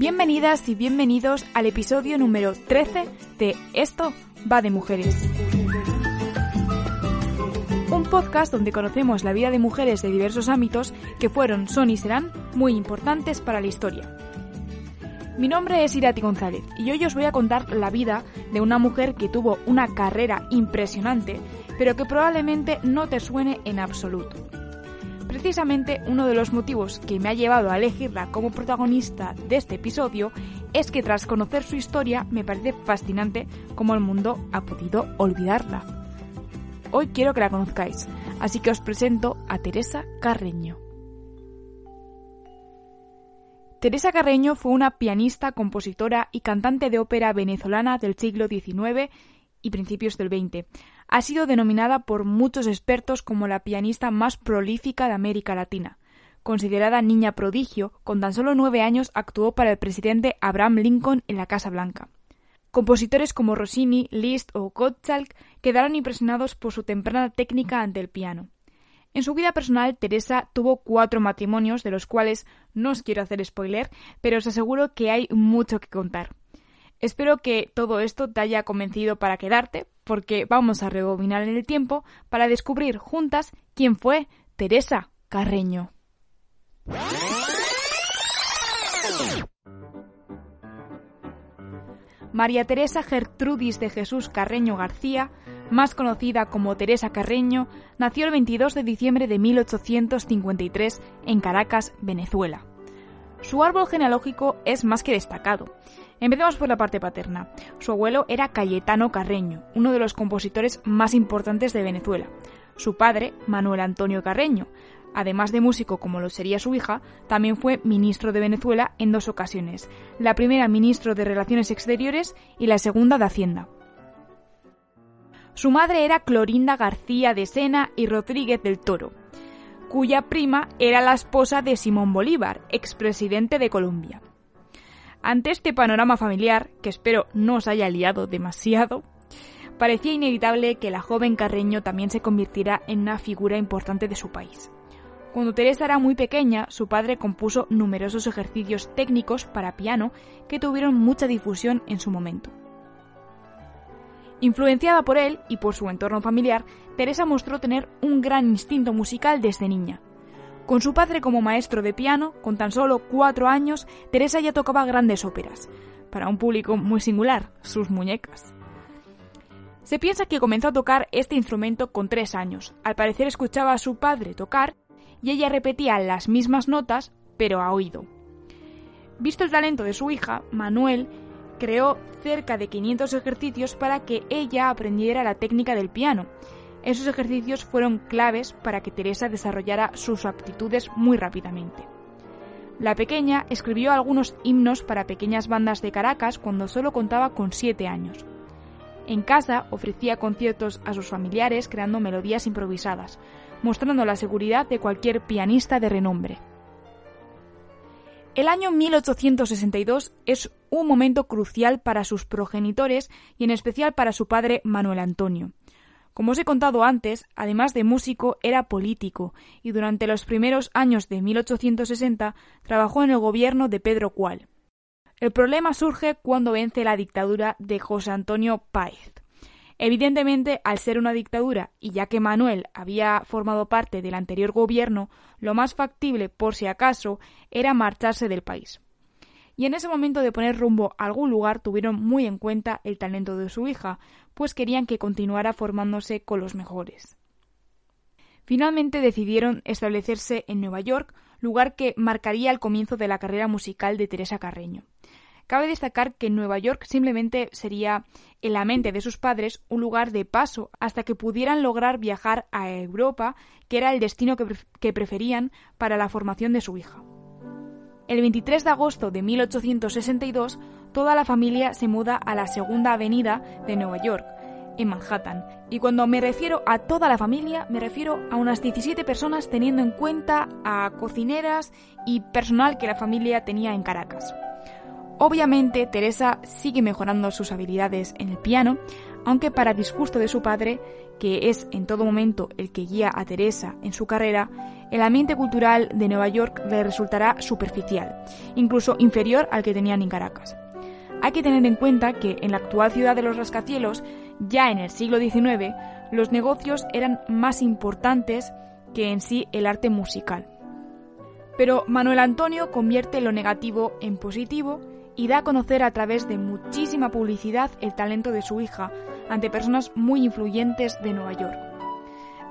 Bienvenidas y bienvenidos al episodio número 13 de Esto va de mujeres. Un podcast donde conocemos la vida de mujeres de diversos ámbitos que fueron, son y serán muy importantes para la historia. Mi nombre es Irati González y hoy os voy a contar la vida de una mujer que tuvo una carrera impresionante, pero que probablemente no te suene en absoluto. Precisamente uno de los motivos que me ha llevado a elegirla como protagonista de este episodio es que tras conocer su historia me parece fascinante cómo el mundo ha podido olvidarla. Hoy quiero que la conozcáis, así que os presento a Teresa Carreño. Teresa Carreño fue una pianista, compositora y cantante de ópera venezolana del siglo XIX y principios del XX. Ha sido denominada por muchos expertos como la pianista más prolífica de América Latina. Considerada niña prodigio, con tan solo nueve años actuó para el presidente Abraham Lincoln en la Casa Blanca. Compositores como Rossini, Liszt o Gottschalk quedaron impresionados por su temprana técnica ante el piano. En su vida personal, Teresa tuvo cuatro matrimonios, de los cuales no os quiero hacer spoiler, pero os aseguro que hay mucho que contar. Espero que todo esto te haya convencido para quedarte, porque vamos a rebobinar en el tiempo para descubrir juntas quién fue Teresa Carreño. María Teresa Gertrudis de Jesús Carreño García, más conocida como Teresa Carreño, nació el 22 de diciembre de 1853 en Caracas, Venezuela. Su árbol genealógico es más que destacado. Empecemos por la parte paterna. Su abuelo era Cayetano Carreño, uno de los compositores más importantes de Venezuela. Su padre, Manuel Antonio Carreño, además de músico como lo sería su hija, también fue ministro de Venezuela en dos ocasiones, la primera ministro de Relaciones Exteriores y la segunda de Hacienda. Su madre era Clorinda García de Sena y Rodríguez del Toro, cuya prima era la esposa de Simón Bolívar, expresidente de Colombia. Ante este panorama familiar, que espero no os haya liado demasiado, parecía inevitable que la joven Carreño también se convirtiera en una figura importante de su país. Cuando Teresa era muy pequeña, su padre compuso numerosos ejercicios técnicos para piano que tuvieron mucha difusión en su momento. Influenciada por él y por su entorno familiar, Teresa mostró tener un gran instinto musical desde niña. Con su padre como maestro de piano, con tan solo cuatro años, Teresa ya tocaba grandes óperas, para un público muy singular, sus muñecas. Se piensa que comenzó a tocar este instrumento con tres años. Al parecer escuchaba a su padre tocar y ella repetía las mismas notas, pero a oído. Visto el talento de su hija, Manuel creó cerca de 500 ejercicios para que ella aprendiera la técnica del piano. Esos ejercicios fueron claves para que Teresa desarrollara sus aptitudes muy rápidamente. La pequeña escribió algunos himnos para pequeñas bandas de Caracas cuando solo contaba con 7 años. En casa ofrecía conciertos a sus familiares creando melodías improvisadas, mostrando la seguridad de cualquier pianista de renombre. El año 1862 es un momento crucial para sus progenitores y en especial para su padre Manuel Antonio. Como os he contado antes, además de músico, era político y durante los primeros años de 1860 trabajó en el gobierno de Pedro Cual. El problema surge cuando vence la dictadura de José Antonio Páez. Evidentemente, al ser una dictadura y ya que Manuel había formado parte del anterior gobierno, lo más factible, por si acaso, era marcharse del país. Y en ese momento de poner rumbo a algún lugar tuvieron muy en cuenta el talento de su hija, pues querían que continuara formándose con los mejores. Finalmente decidieron establecerse en Nueva York, lugar que marcaría el comienzo de la carrera musical de Teresa Carreño. Cabe destacar que Nueva York simplemente sería, en la mente de sus padres, un lugar de paso hasta que pudieran lograr viajar a Europa, que era el destino que, preferían para la formación de su hija. El 23 de agosto de 1862, toda la familia se muda a la Segunda Avenida de Nueva York, en Manhattan. Y cuando me refiero a toda la familia, me refiero a unas 17 personas teniendo en cuenta a cocineras y personal que la familia tenía en Caracas. Obviamente, Teresa sigue mejorando sus habilidades en el piano, aunque para disgusto de su padre, que es en todo momento el que guía a Teresa en su carrera, el ambiente cultural de Nueva York le resultará superficial, incluso inferior al que tenían en Caracas. Hay que tener en cuenta que en la actual ciudad de los rascacielos, ya en el siglo XIX, los negocios eran más importantes que en sí el arte musical. Pero Manuel Antonio convierte lo negativo en positivo y da a conocer a través de muchísima publicidad el talento de su hija ante personas muy influyentes de Nueva York.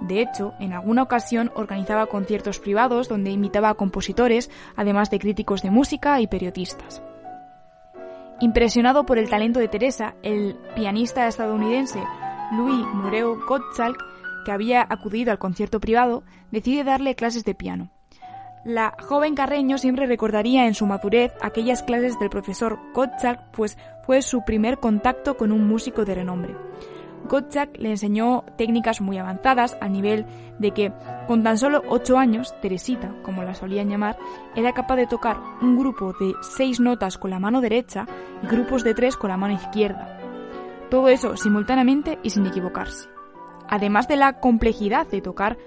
De hecho, en alguna ocasión organizaba conciertos privados donde invitaba a compositores, además de críticos de música y periodistas. Impresionado por el talento de Teresa, el pianista estadounidense Louis Mureo Gottschalk, que había acudido al concierto privado, decide darle clases de piano. La joven Carreño siempre recordaría en su madurez aquellas clases del profesor Gottschalk, pues fue su primer contacto con un músico de renombre. Gottschalk le enseñó técnicas muy avanzadas al nivel de que, con tan solo ocho años, Teresita, como la solían llamar, era capaz de tocar un grupo de seis notas con la mano derecha y grupos de tres con la mano izquierda. Todo eso simultáneamente y sin equivocarse. Además de la complejidad de tocar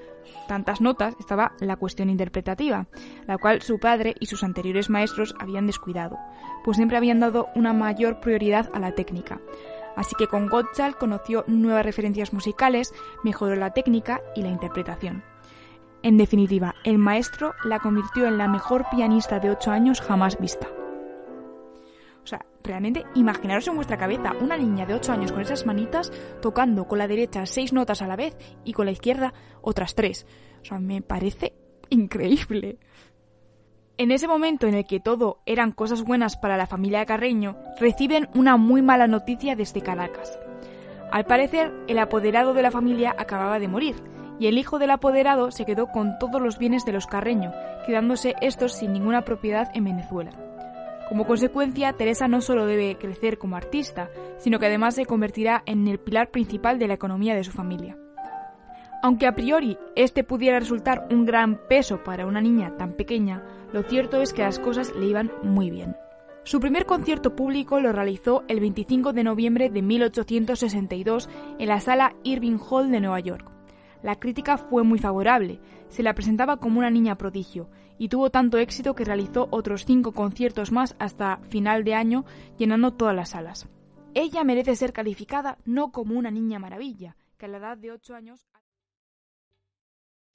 tantas notas, estaba la cuestión interpretativa, la cual su padre y sus anteriores maestros habían descuidado, pues siempre habían dado una mayor prioridad a la técnica. Así que con Gottschalk conoció nuevas referencias musicales, mejoró la técnica y la interpretación. En definitiva, el maestro la convirtió en la mejor pianista de 8 años jamás vista. O sea, realmente imaginaros en vuestra cabeza una niña de 8 años con esas manitas tocando con la derecha seis notas a la vez y con la izquierda otras tres. O sea, me parece increíble. En ese momento en el que todo eran cosas buenas para la familia Carreño, reciben una muy mala noticia desde Caracas. Al parecer, el apoderado de la familia acababa de morir, y el hijo del apoderado se quedó con todos los bienes de los Carreño, quedándose estos sin ninguna propiedad en Venezuela. Como consecuencia, Teresa no solo debe crecer como artista, sino que además se convertirá en el pilar principal de la economía de su familia. Aunque a priori este pudiera resultar un gran peso para una niña tan pequeña, lo cierto es que las cosas le iban muy bien. Su primer concierto público lo realizó el 25 de noviembre de 1862 en la sala Irving Hall de Nueva York. La crítica fue muy favorable, se la presentaba como una niña prodigio, y tuvo tanto éxito que realizó otros cinco conciertos más hasta final de año, llenando todas las salas. Ella merece ser calificada no como una niña maravilla, que a la edad de 8 años...